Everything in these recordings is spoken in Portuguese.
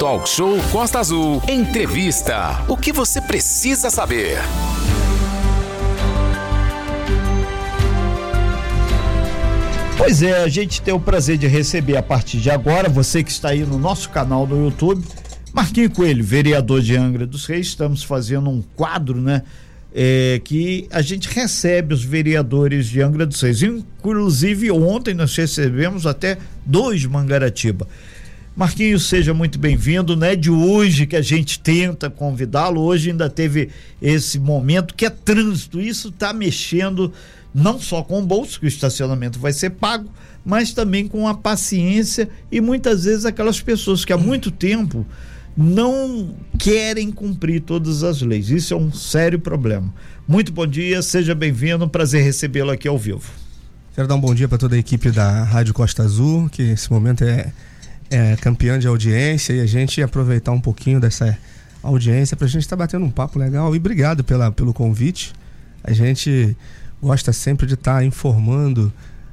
Talk Show Costa Azul. Entrevista. O que você precisa saber? Pois é, a gente tem o prazer de receber a partir de agora, você que está aí no nosso canal do YouTube, Marquinho Coelho, vereador de Angra dos Reis, estamos fazendo um quadro, né? É, que a gente recebe os vereadores de Angra dos Reis. Inclusive, ontem nós recebemos até dois Mangaratiba. Marquinhos, seja muito bem-vindo, né? De hoje que a gente tenta convidá-lo, hoje ainda teve esse momento que é trânsito, isso está mexendo não só com o bolso, que o estacionamento vai ser pago, mas também com a paciência e muitas vezes aquelas pessoas que há muito tempo não querem cumprir todas as leis. Isso é um sério problema. Muito bom dia, seja bem-vindo, prazer recebê-lo aqui ao vivo. Quero dar um bom dia para toda a equipe da Rádio Costa Azul, que esse momento é, é campeã de audiência e a gente aproveitar um pouquinho dessa audiência para a gente estar tá batendo um papo legal. E obrigado pela, pelo convite. A gente gosta sempre de estar tá informando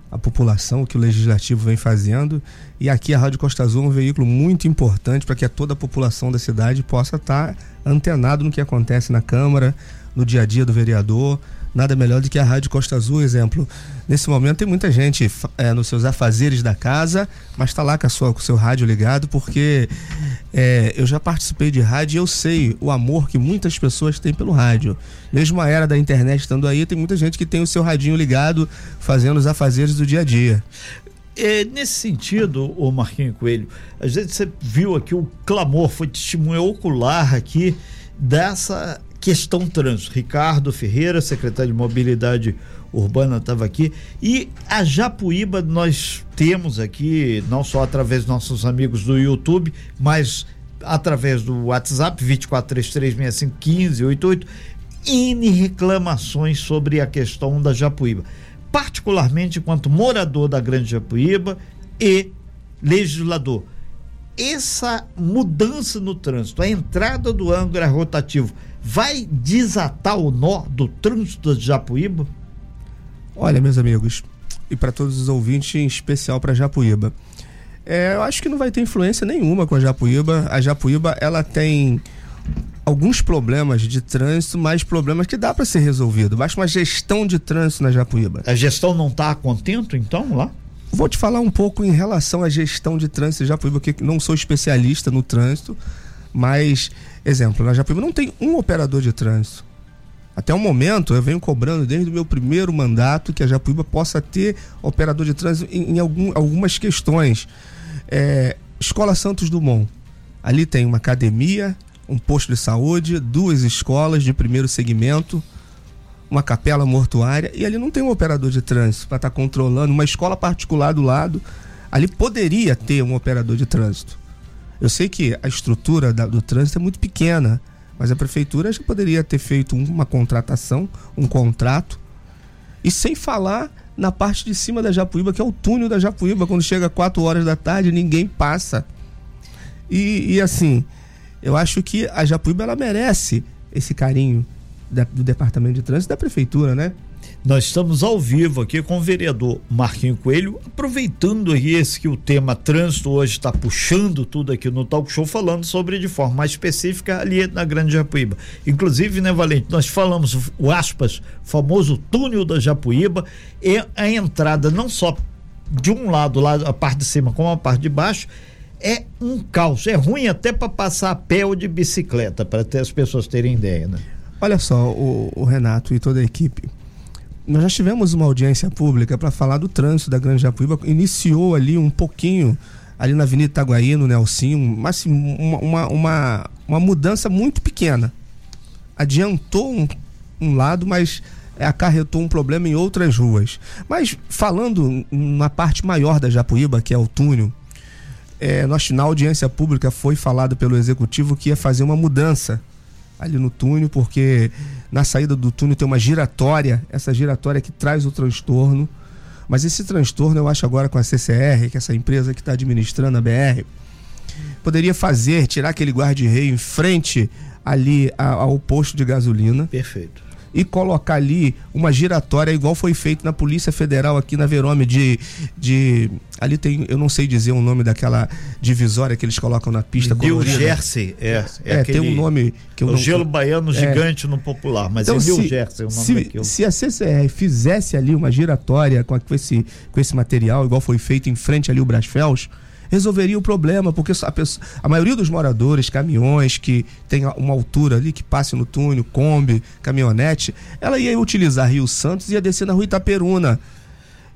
a população o que o legislativo vem fazendo e aqui a Rádio Costa Azul é um veículo muito importante para que toda a população da cidade possa estar tá antenado no que acontece na Câmara, no dia a dia do vereador, nada melhor do que a Rádio Costa Azul, exemplo. Nesse momento tem muita gente é, nos seus afazeres da casa, mas está lá com, a sua, com o seu rádio ligado, porque é, eu já participei de rádio e eu sei o amor que muitas pessoas têm pelo rádio. Mesmo a era da internet estando aí, tem muita gente que tem o seu radinho ligado, fazendo os afazeres do dia a dia. É, nesse sentido, o Marquinho Coelho, às vezes você viu aqui o clamor, foi testemunha ocular aqui dessa questão trânsito. Ricardo Ferreira, secretário de Mobilidade Urbana, estava aqui. E a Japuíba nós temos aqui, não só através dos nossos amigos do YouTube, mas através do WhatsApp 2433651588, N reclamações sobre a questão da Japuíba. Particularmente enquanto morador da Grande Japuíba e legislador. Essa mudança no trânsito, a entrada do Angra rotativo, vai desatar o nó do trânsito de Japuíba? Olha, meus amigos, e para todos os ouvintes, em especial para Japuíba. É, eu acho que não vai ter influência nenhuma com a Japuíba. A Japuíba, ela tem alguns problemas de trânsito, mas problemas que dá para ser resolvido. Basta uma gestão de trânsito na Japuíba. A gestão não está contento, então, lá? Vou te falar um pouco em relação à gestão de trânsito de Japuíba, que não sou especialista no trânsito, mas Exemplo, na Japuíba não tem um operador de trânsito. Até o momento, eu venho cobrando desde o meu primeiro mandato que a Japuíba possa ter operador de trânsito em, em algum, algumas questões. É, Escola Santos Dumont. Ali tem uma academia, um posto de saúde, duas escolas de primeiro segmento, uma capela mortuária, e ali não tem um operador de trânsito para estar tá controlando, uma escola particular do lado. Ali poderia ter um operador de trânsito. Eu sei que a estrutura da, do trânsito é muito pequena, mas a prefeitura já poderia ter feito uma contratação, um contrato, e sem falar na parte de cima da Japuíba, que é o túnel da Japuíba, quando chega 4 horas da tarde, ninguém passa. E, e assim, eu acho que a Japuíba ela merece esse carinho da, do departamento de trânsito da prefeitura, né? Nós estamos ao vivo aqui com o vereador Marquinho Coelho, aproveitando aí esse que o tema trânsito hoje está puxando tudo aqui no Talk Show, falando sobre de forma mais específica ali na Grande Japuíba. Inclusive, né, Valente, nós falamos o aspas, famoso túnel da Japuíba, e a entrada não só de um lado, lá a parte de cima, como a parte de baixo, é um caos. É ruim até para passar a pé ou de bicicleta, para as pessoas terem ideia, né? Olha só, o, o Renato e toda a equipe nós já tivemos uma audiência pública para falar do trânsito da Grande Japuíba. Iniciou ali um pouquinho, ali na Avenida Itaguaí, no Nelsinho, mas assim, uma, uma, uma mudança muito pequena. Adiantou um, um lado, mas acarretou um problema em outras ruas. Mas falando na parte maior da Japuíba, que é o túnel, é, nós, na audiência pública foi falado pelo executivo que ia fazer uma mudança ali no túnel, porque na saída do túnel tem uma giratória, essa giratória que traz o transtorno. Mas esse transtorno eu acho agora com a CCR, que é essa empresa que está administrando a BR, poderia fazer, tirar aquele guarda-reio em frente ali ao posto de gasolina. Perfeito. E colocar ali uma giratória igual foi feito na Polícia Federal aqui na Verome de de ali tem, eu não sei dizer o nome daquela divisória que eles colocam na pista New Jersey, é, é, é aquele, tem um nome que eu o não, gelo baiano é, gigante no popular, mas então, é New Jersey o nome se, daquilo. Se a CCR fizesse ali uma giratória com, com esse com esse material igual foi feito em frente ali o Brasfels, resolveria o problema, porque a, pessoa, a maioria dos moradores, caminhões que tem uma altura ali, que passe no túnel, Kombi, caminhonete, ela ia utilizar Rio Santos e ia descer na rua Itaperuna.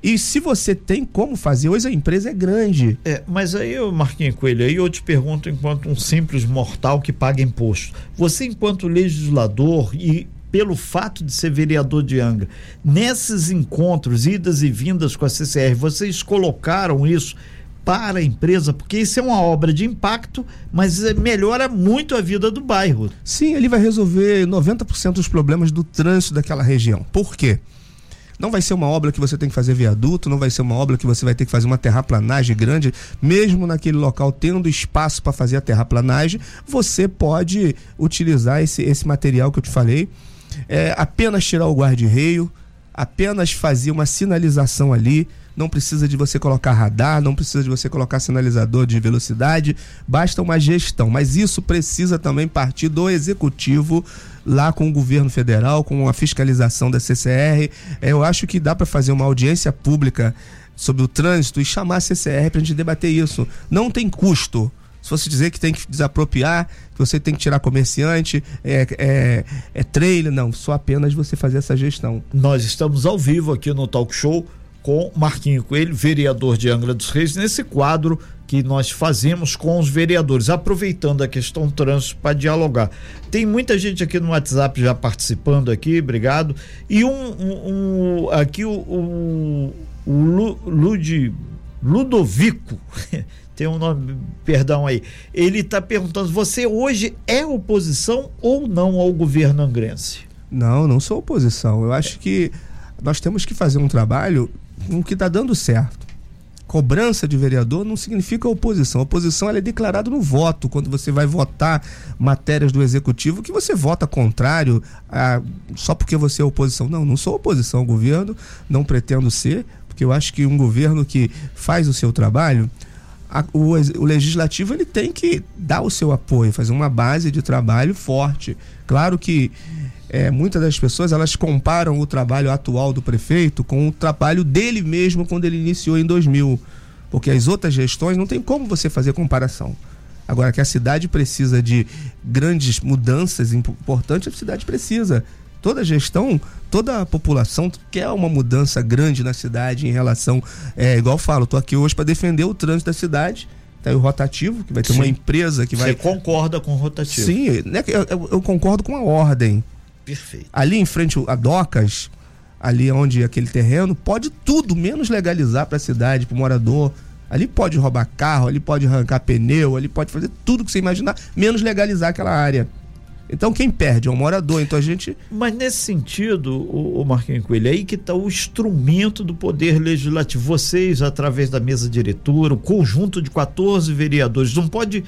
E se você tem como fazer, hoje a empresa é grande. É, mas aí, Marquinhos Coelho, aí eu te pergunto, enquanto um simples mortal que paga imposto, você, enquanto legislador e pelo fato de ser vereador de Angra, nesses encontros, idas e vindas com a CCR, vocês colocaram isso para a empresa, porque isso é uma obra de impacto, mas é, melhora muito a vida do bairro. Sim, ele vai resolver 90% dos problemas do trânsito daquela região. Por quê? Não vai ser uma obra que você tem que fazer viaduto, não vai ser uma obra que você vai ter que fazer uma terraplanagem grande, mesmo naquele local tendo espaço para fazer a terraplanagem, você pode utilizar esse, esse material que eu te falei, é, apenas tirar o guarda-reio, apenas fazer uma sinalização ali, não precisa de você colocar radar, não precisa de você colocar sinalizador de velocidade, basta uma gestão. Mas isso precisa também partir do executivo lá com o governo federal, com a fiscalização da CCR. É, eu acho que dá para fazer uma audiência pública sobre o trânsito e chamar a CCR para a gente debater isso. Não tem custo. Se você dizer que tem que desapropriar, que você tem que tirar comerciante, é, é, é trailer, não, só apenas você fazer essa gestão. Nós estamos ao vivo aqui no Talk Show com Marquinho Coelho, vereador de Angra dos Reis, nesse quadro que nós fazemos com os vereadores, aproveitando a questão trânsito para dialogar. Tem muita gente aqui no WhatsApp já participando aqui, obrigado. E um, um, um aqui o, o, o Lud, Ludovico, tem um nome, perdão aí, ele está perguntando: você hoje é oposição ou não ao governo angrense? Não, não sou oposição. Eu acho que nós temos que fazer um trabalho o que está dando certo. Cobrança de vereador não significa oposição. A oposição é declarada no voto, quando você vai votar matérias do executivo, que você vota contrário a, só porque você é oposição. Não, não sou oposição ao governo, não pretendo ser, porque eu acho que um governo que faz o seu trabalho, a, o, o, legislativo ele tem que dar o seu apoio, fazer uma base de trabalho forte. Claro que é, muitas das pessoas elas comparam o trabalho atual do prefeito com o trabalho dele mesmo quando ele iniciou em 2000, porque as outras gestões não tem como você fazer comparação. Agora que a cidade precisa de grandes mudanças importantes, a cidade precisa. Toda gestão, toda a população quer uma mudança grande na cidade em relação. É, igual eu falo, estou aqui hoje para defender o trânsito da cidade. Tá o rotativo, que vai ter Sim. uma empresa que vai. Você concorda com o rotativo? Sim, né, eu, eu concordo com a ordem. Perfeito. Ali em frente a Docas, ali onde aquele terreno, pode tudo, menos legalizar para a cidade, para o morador. Ali pode roubar carro, ali pode arrancar pneu, ali pode fazer tudo que você imaginar, menos legalizar aquela área. Então quem perde é o morador, então a gente. Mas nesse sentido, o, o Marquinhos Coelho, é aí que está o instrumento do poder legislativo. Vocês, através da mesa diretora, o conjunto de 14 vereadores, não pode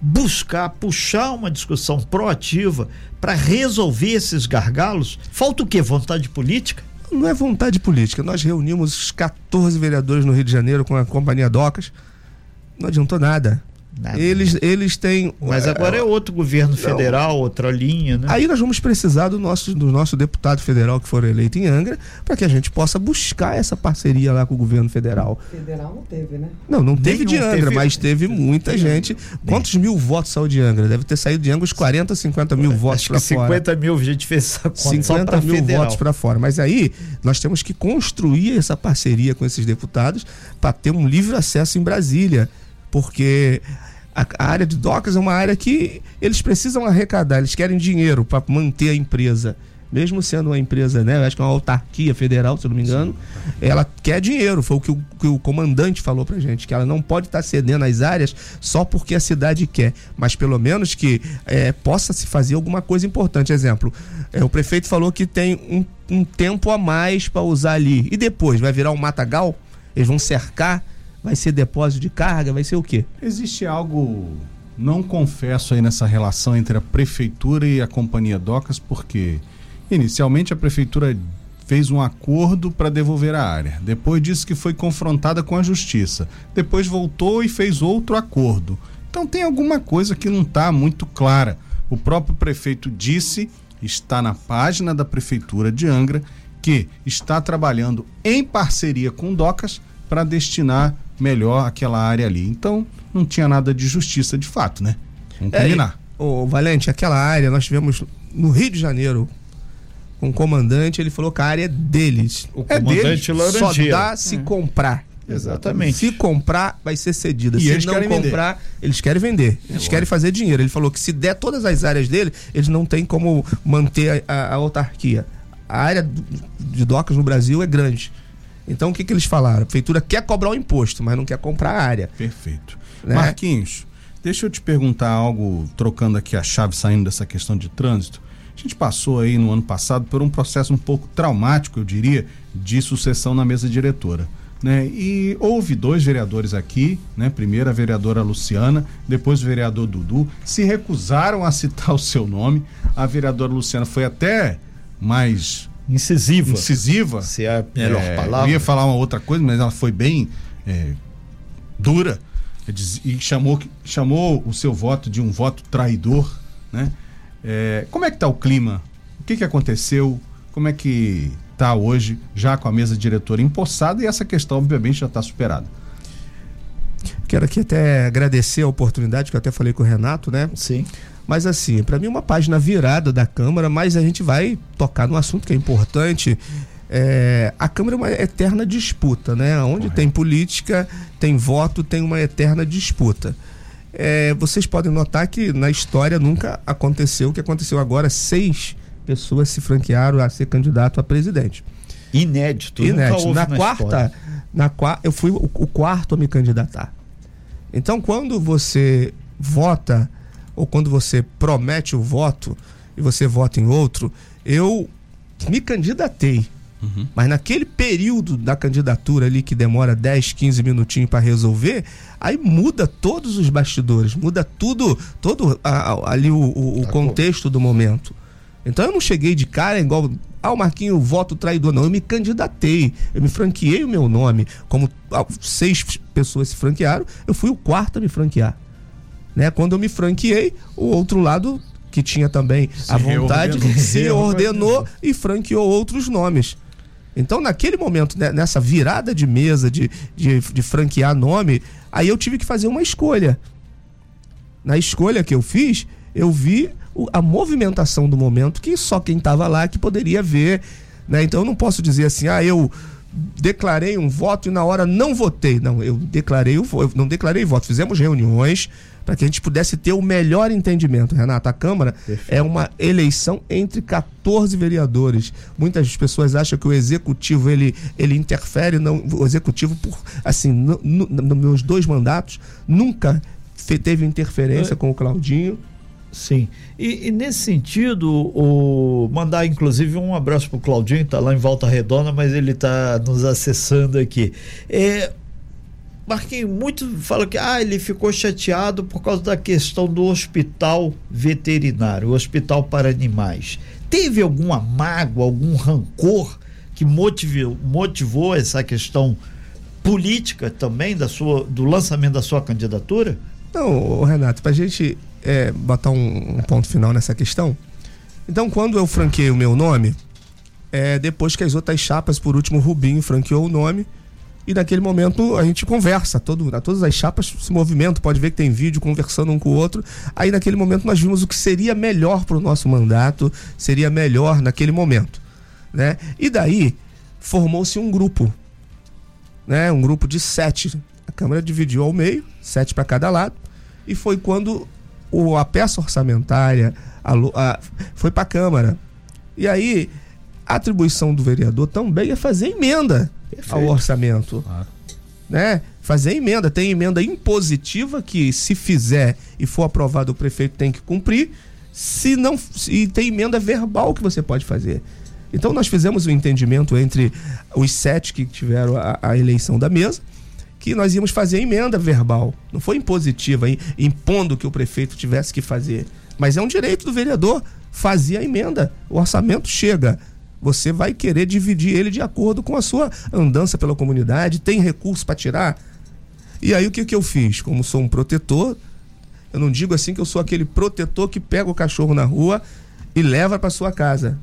buscar, puxar uma discussão proativa para resolver esses gargalos? Falta o quê? Vontade política? Não é vontade política. Nós reunimos os 14 vereadores no Rio de Janeiro com a Companhia Docas. Não adiantou nada. Nada. Eles, eles têm. Mas agora é outro governo federal, não. outra linha, né? Aí nós vamos precisar do nosso, do nosso deputado federal que for eleito em Angra, para que a gente possa buscar essa parceria lá com o governo federal. Federal não teve, né? Não, não teve Nenhum de Angra, teve... mas teve muita gente. Quantos mil votos saiu de Angra? Deve ter saído de Angra uns 40, 50 mil votos para fora. 50 mil a gente fez essa conta 50 mil federal. votos para fora. Mas aí nós temos que construir essa parceria com esses deputados para ter um livre acesso em Brasília. Porque a, a, área de docas é uma área que eles precisam arrecadar, eles querem dinheiro para manter a empresa. Mesmo sendo uma empresa, né? Acho que é uma autarquia federal, se eu não me engano, Sim. ela quer dinheiro. Foi o que o, que o comandante falou pra gente, que ela não pode estar tá cedendo as áreas só porque a cidade quer, mas pelo menos que é, possa se fazer alguma coisa importante. Exemplo, é, o prefeito falou que tem um, um tempo a mais para usar ali. E depois? Vai virar um matagal? Eles vão cercar? Vai ser depósito de carga? Vai ser o quê? Existe algo não confesso aí nessa relação entre a prefeitura e a companhia Docas, porque Inicialmente a prefeitura fez um acordo para devolver a área. Depois disse que foi confrontada com a justiça. Depois voltou e fez outro acordo. Então tem alguma coisa que não está muito clara. O próprio prefeito disse, está na página da prefeitura de Angra, que está trabalhando em parceria com Docas para destinar melhor aquela área ali. Então não tinha nada de justiça de fato, né? Vamos É, combinar. Ô, Valente, aquela área nós tivemos no Rio de Janeiro com o comandante, ele falou que a área é deles. O é comandante deles, só dá se comprar. Exatamente. Se comprar, vai ser cedida. E se eles não querem vender. comprar, eles querem vender. Eles querem fazer dinheiro. Ele falou que se der todas as áreas dele, eles não têm como manter a, a- a autarquia. A área de docas no Brasil é grande. Então o que, que eles falaram? A prefeitura quer cobrar o imposto, mas não quer comprar a área. Perfeito. Né? Marquinhos, deixa eu te perguntar algo, trocando aqui a chave, saindo dessa questão de trânsito. A gente passou aí no ano passado por um processo um pouco traumático, eu diria, de sucessão na mesa diretora. Né? E houve dois vereadores aqui, né? Primeiro a vereadora Luciana, depois o vereador Dudu, se recusaram a citar o seu nome. A vereadora Luciana foi até mais Incisiva. incisiva. Se é a melhor É, palavra. Eu ia falar uma outra coisa, mas ela foi bem é, dura é, e chamou, chamou o seu voto de um voto traidor. Né? É, como é que está o clima? O que, que aconteceu? Como é que está hoje, já com a mesa diretora empossada e essa questão, obviamente, já está superada? Quero aqui até agradecer a oportunidade, que eu até falei com o Renato, né? Sim. Mas assim, para mim uma página virada da Câmara, mas a gente vai tocar no assunto que é importante. É, a Câmara é uma eterna disputa, né? Onde tem política, tem voto, tem uma eterna disputa. É, vocês podem notar que na história nunca aconteceu o que aconteceu agora. Seis pessoas se franquearam a ser candidato a presidente. Inédito. Inédito. Na, na quarta, história. na qua, eu fui o, o quarto a me candidatar. Então, quando você vota ou quando você promete o voto e você vota em outro, eu me candidatei. Mas naquele período da candidatura ali que demora 10, 15 minutinhos para resolver, aí muda todos os bastidores, muda tudo, todo a- ali o, o- o contexto do momento. Então eu não cheguei de cara igual, ah, o Marquinho, voto traidor. Não, eu me candidatei, eu me franqueei o meu nome. Como ah, seis pessoas se franquearam, eu fui o quarto a me franquear. Né? Quando eu me franqueei, o outro lado, que tinha também a vontade, reordenou. se ordenou e franqueou outros nomes. Então, naquele momento, né, nessa virada de mesa de, de, de franquear nome, aí eu tive que fazer uma escolha. Na escolha que eu fiz, eu vi a movimentação do momento que só quem estava lá que poderia ver. Né? Então, eu não posso dizer assim, ah, eu declarei um voto e na hora não votei. Não, eu declarei o eu não declarei voto. Fizemos reuniões para que a gente pudesse ter o melhor entendimento. Renato, a Câmara é uma eleição entre 14 vereadores. Muitas pessoas acham que o executivo ele, ele interfere, não, o executivo por assim, no, no- nos meus dois mandatos nunca teve interferência É. com o Claudinho. Sim. E, e nesse sentido, o mandar inclusive um abraço pro Claudinho, tá lá em Volta Redonda, mas ele tá nos acessando aqui. É, Marquinhos, muito fala que ah, ele ficou chateado por causa da questão do hospital veterinário, o hospital para animais. Teve alguma mágoa, algum rancor que motivou, motivou essa questão política também da sua, do lançamento da sua candidatura? Não, Renato, pra gente é, botar um, um ponto final nessa questão. Então, quando eu franqueei o meu nome, é, depois que as outras chapas, por último, Rubinho franqueou o nome, e naquele momento a gente conversa, todo, todas as chapas se movimentam, pode ver que tem vídeo conversando um com o outro. Aí naquele momento nós vimos o que seria melhor para o nosso mandato, seria melhor naquele momento. Né? E daí formou-se um grupo, né? um grupo de sete. A Câmara dividiu ao meio, sete para cada lado, e foi quando o, a peça orçamentária a a- foi para a Câmara. E aí a atribuição do vereador também é fazer emenda ao orçamento. Né? Fazer emenda. Tem emenda impositiva que, se fizer e for aprovado, o prefeito tem que cumprir. Se não. E tem emenda verbal que você pode fazer. Então nós fizemos um entendimento entre os sete que tiveram a, a eleição da mesa que nós íamos fazer emenda verbal. Não foi impositiva, impondo que o prefeito tivesse que fazer. Mas é um direito do vereador fazer a emenda. O orçamento chega. Você vai querer dividir ele de acordo com a sua andança pela comunidade, tem recurso para tirar. E aí o que, que eu fiz? Como sou um protetor, eu não digo assim que eu sou aquele protetor que pega o cachorro na rua e leva para sua casa.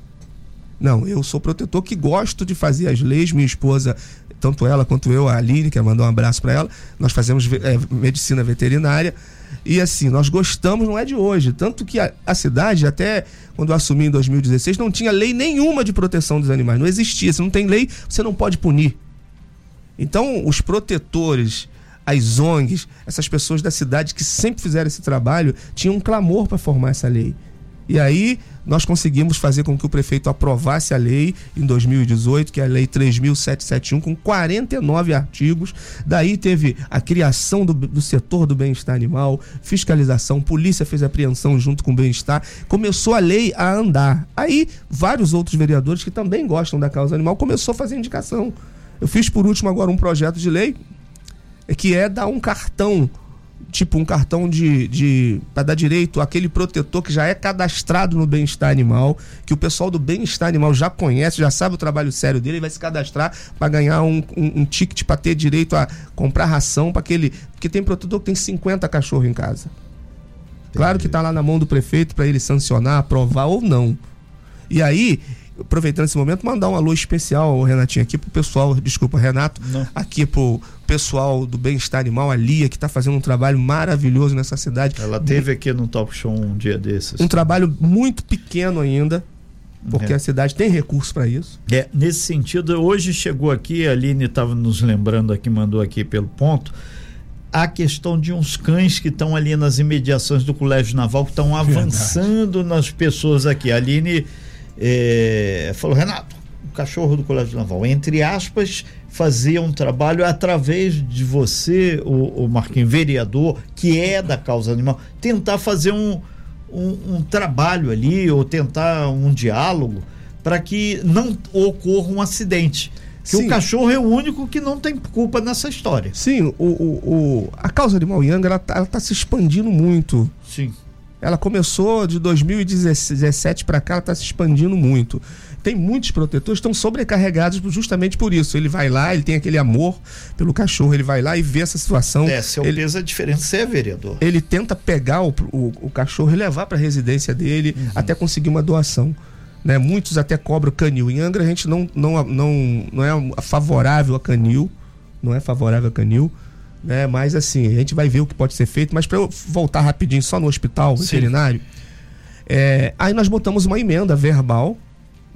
Não, eu sou protetor que gosto de fazer as leis. Minha esposa, tanto ela quanto eu, a Aline, que mandou um abraço para ela, nós fazemos é, medicina veterinária. E assim, nós gostamos, não é de hoje. Tanto que a, a, cidade, até quando eu assumi em 2016, não tinha lei nenhuma de proteção dos animais. Não existia. Se não tem lei, você não pode punir. Então, os protetores, as ONGs, essas pessoas da cidade que sempre fizeram esse trabalho, tinham um clamor para formar essa lei. E aí nós conseguimos fazer com que o prefeito aprovasse a lei em 2018, que é a lei 3771, com 49 artigos. Daí teve a criação do, do setor do bem-estar animal, fiscalização, polícia fez apreensão junto com o bem-estar. Começou a lei a andar. Aí vários outros vereadores que também gostam da causa animal começou a fazer indicação. Eu fiz por último agora um projeto de lei que é dar um cartão tipo um cartão de, de para dar direito àquele protetor que já é cadastrado no bem-estar animal, que o pessoal do bem-estar animal já conhece, já sabe o trabalho sério dele, ele vai se cadastrar para ganhar um, um, um ticket para ter direito a comprar ração para aquele, porque tem protetor que tem 50 cachorros em casa. Claro que está lá na mão do prefeito para ele sancionar, aprovar ou não. E aí, aproveitando esse momento, mandar um alô especial, Renatinho, aqui pro pessoal, desculpa, Renato, Não. aqui pro pessoal do Bem-Estar Animal, a Lia, que está fazendo um trabalho maravilhoso nessa cidade. Ela teve aqui no Talk Show um dia desses. Um trabalho muito pequeno ainda, porque é. a cidade tem recurso para isso. É, nesse sentido, hoje chegou aqui, a Aline estava nos lembrando aqui, mandou aqui pelo ponto, a questão de uns cães que estão ali nas imediações do Colégio Naval, que estão avançando nas pessoas aqui. A Aline é, falou, Renato, o cachorro do Colégio Naval, entre aspas, fazia um trabalho através de você, o, o Marquinhos, vereador, que é da causa animal, tentar fazer um, um, um trabalho ali, ou tentar um diálogo, para que não ocorra um acidente. Que Sim. o cachorro é o único que não tem culpa nessa história. Sim, o, o, o a causa animal Yang, ela, ela tá se expandindo muito. Sim. Ela começou de 2017 para cá, ela está se expandindo muito. Tem muitos protetores estão sobrecarregados justamente por isso. Ele vai lá, ele tem aquele amor pelo cachorro, ele vai lá e vê essa situação. É, seu ele, peso é diferente, você é vereador. Ele tenta pegar o, o, o cachorro e levar para a residência dele uhum. até conseguir uma doação. Né? Muitos até cobram canil. Em Angra a gente não, não, não, não é favorável a canil, não é favorável a canil né? Mas assim, a gente vai ver o que pode ser feito. Mas para eu voltar rapidinho só no hospital veterinário, é, aí nós botamos uma emenda verbal,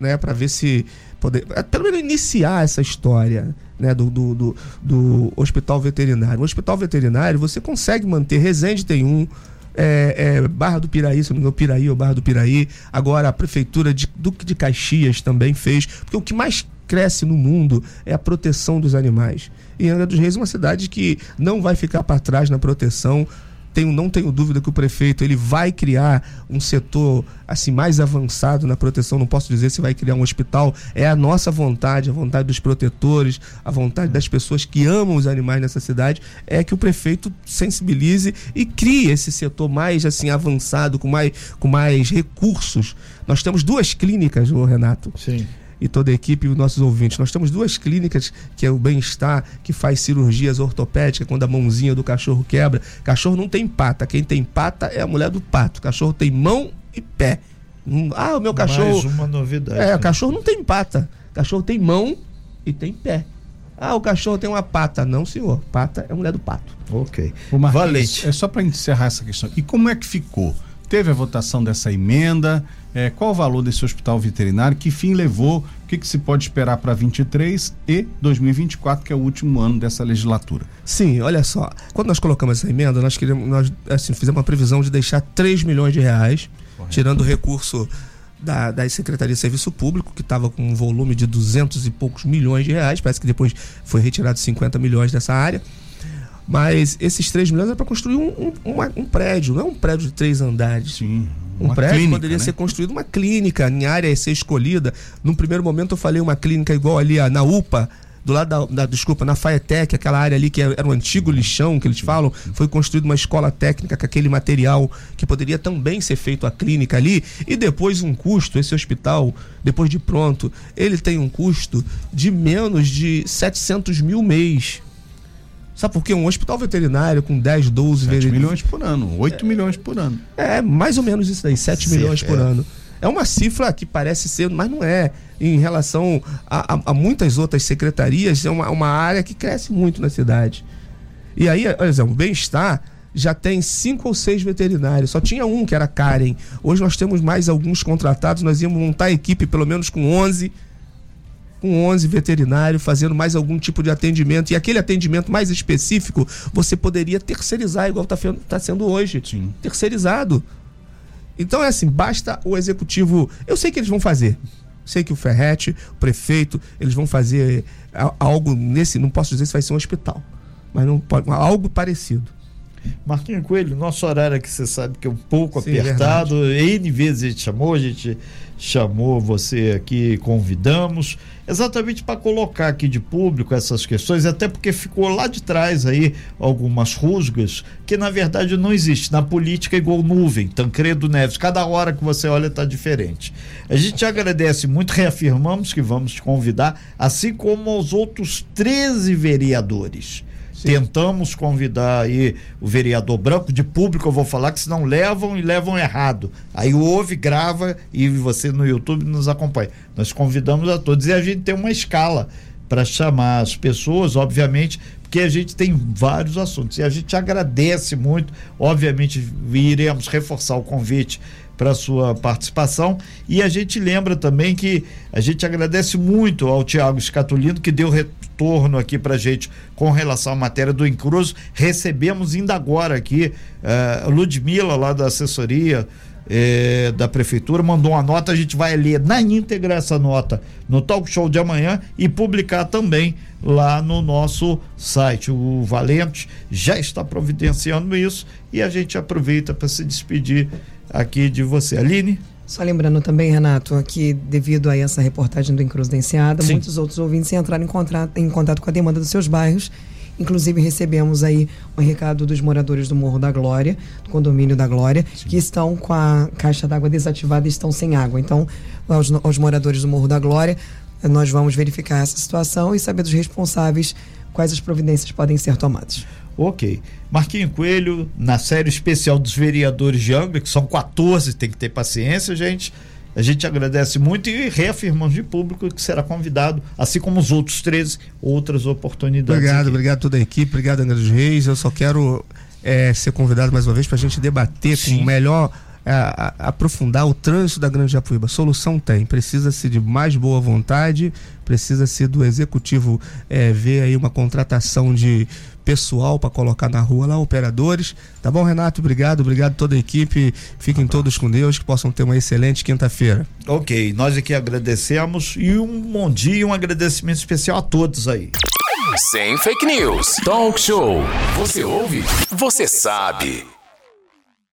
né? Para ver se poder, é, pelo menos iniciar essa história. Né, do, do, do, do hospital veterinário. O hospital veterinário você consegue manter. Resende tem um, é, é, Barra do Piraí, se não me engano, Piraí ou Barra do Piraí. Agora a prefeitura de Duque de Caxias também fez. Porque o que mais cresce no mundo é a proteção dos animais. E Angra dos Reis é uma cidade que não vai ficar para trás na proteção. Tenho, não tenho dúvida que o prefeito ele vai criar um setor assim mais avançado na proteção. Não posso dizer se vai criar um hospital. É a nossa vontade, a vontade dos protetores, a vontade das pessoas que amam os animais nessa cidade, é que o prefeito sensibilize e crie esse setor mais assim avançado, com mais, com mais recursos. Nós temos duas clínicas, Renato. Sim e toda a equipe e os nossos ouvintes. Nós temos duas clínicas, que é o Bem-Estar, que faz cirurgias ortopédicas quando a mãozinha do cachorro quebra. Cachorro não tem pata, quem tem pata é a mulher do pato. Cachorro tem mão e pé. Ah, o meu cachorro. Mais uma novidade. É, né? o cachorro não tem pata. cachorro tem mão e tem pé. Ah, o cachorro tem uma pata. Não, senhor. Pata é mulher do pato. Ok. Valente. É só para encerrar essa questão. E como é que ficou? Teve a votação dessa emenda? É, qual o valor desse hospital veterinário? Que fim levou? O que, que se pode esperar para 23 e 2024, que é o último ano dessa legislatura? Sim, olha só. Quando nós colocamos essa emenda, nós queríamos, nós assim, fizemos uma previsão de deixar 3 milhões de reais, Correto. tirando o recurso da, da Secretaria de Serviço Público, que estava com um volume de 200 e poucos milhões de reais, parece que depois foi retirado 50 milhões dessa área. Mas esses 3 milhões é para construir um, um, uma, um prédio, não é um prédio de três andares. Sim um prédio clínica, poderia né? ser construído uma clínica, em área ser escolhida. Num primeiro momento eu falei uma clínica igual ali a, na UPA, do lado da, da, desculpa, na Faetec, aquela área ali que era um antigo lixão que eles falam, foi construída uma escola técnica com aquele material que poderia também ser feito a clínica ali e depois um custo, esse hospital, depois de pronto, ele tem um custo de menos de 700 mil mês. Sabe por quê? Um hospital veterinário com 10, 12 7 milhões por ano, 8 é, milhões por ano. É, mais ou menos isso daí, 7 milhões por é. ano. É uma cifra que parece ser, mas não é. Em relação a, a, a muitas outras secretarias, é uma, uma área que cresce muito na cidade. E aí, por exemplo, o bem-estar já tem cinco ou seis veterinários. Só tinha um que era Karen. Hoje nós temos mais alguns contratados. Nós íamos montar a equipe pelo menos com 11 com 11 veterinários fazendo mais algum tipo de atendimento e aquele atendimento mais específico você poderia terceirizar igual está tá sendo hoje, Sim. terceirizado. Então é assim, basta o executivo. Eu sei que eles vão fazer. Sei que o Ferrete, o prefeito, eles vão fazer algo nesse. Não posso dizer se vai ser um hospital, mas não pode, algo parecido. Marquinhos Coelho, nosso horário aqui você sabe que é um pouco Sim, apertado. Verdade. N vezes a gente chamou, a gente chamou você aqui, convidamos, exatamente para colocar aqui de público essas questões, até porque ficou lá de trás aí algumas rusgas que na verdade não existe. Na política é igual nuvem, Tancredo Neves, cada hora que você olha está diferente. A gente agradece muito, reafirmamos que vamos te convidar, assim como aos outros 13 vereadores Tentamos convidar aí o vereador Branco, de público eu vou falar, que senão levam e levam errado. Aí ouve, grava e você no YouTube nos acompanha. Nós convidamos a todos e a gente tem uma escala para chamar as pessoas, obviamente, porque a gente tem vários assuntos. E a gente agradece muito, obviamente, iremos reforçar o convite para sua participação. E a gente lembra também que a gente agradece muito ao Tiago Escatolino, que deu retorno aqui para gente com relação à matéria do Incruso. Recebemos ainda agora aqui uh, Ludmila, lá da assessoria. Eh, da prefeitura, mandou uma nota, a gente vai ler na íntegra essa nota no talk show de amanhã e publicar também lá no nosso site. O Valente já está providenciando isso e a gente aproveita para se despedir aqui de você. Aline? Só lembrando também, Renato, que devido a essa reportagem do Encruzdenciada, muitos outros ouvintes entraram em contato, em contato com a demanda dos seus bairros. Inclusive, recebemos aí um recado dos moradores do Morro da Glória, do condomínio da Glória, Sim. que estão com a caixa d'água desativada e estão sem água. Então, aos, aos moradores do Morro da Glória, nós vamos verificar essa situação e saber dos responsáveis quais as providências podem ser tomadas. Ok. Marquinho Coelho, na série especial dos vereadores de Angra, que são 14, tem que ter paciência, gente. A gente agradece muito e reafirmamos de público que será convidado, assim como os outros 13, outras oportunidades. Obrigado, aqui. obrigado a toda a equipe, obrigado, André dos Reis. Eu só quero é, ser convidado mais uma vez para a gente debater Sim. com o melhor. A, a, aprofundar o trânsito da Grande Japuíba. Solução tem, precisa-se de mais boa vontade, precisa-se do executivo é, ver aí uma contratação de pessoal para colocar na rua lá, operadores. Tá bom, Renato? Obrigado, obrigado a toda a equipe. Fiquem todos com Deus, que possam ter uma excelente quinta-feira. Ok, nós aqui agradecemos e um bom dia e um agradecimento especial a todos aí. Sem fake news. Talk show. Você ouve? Você sabe.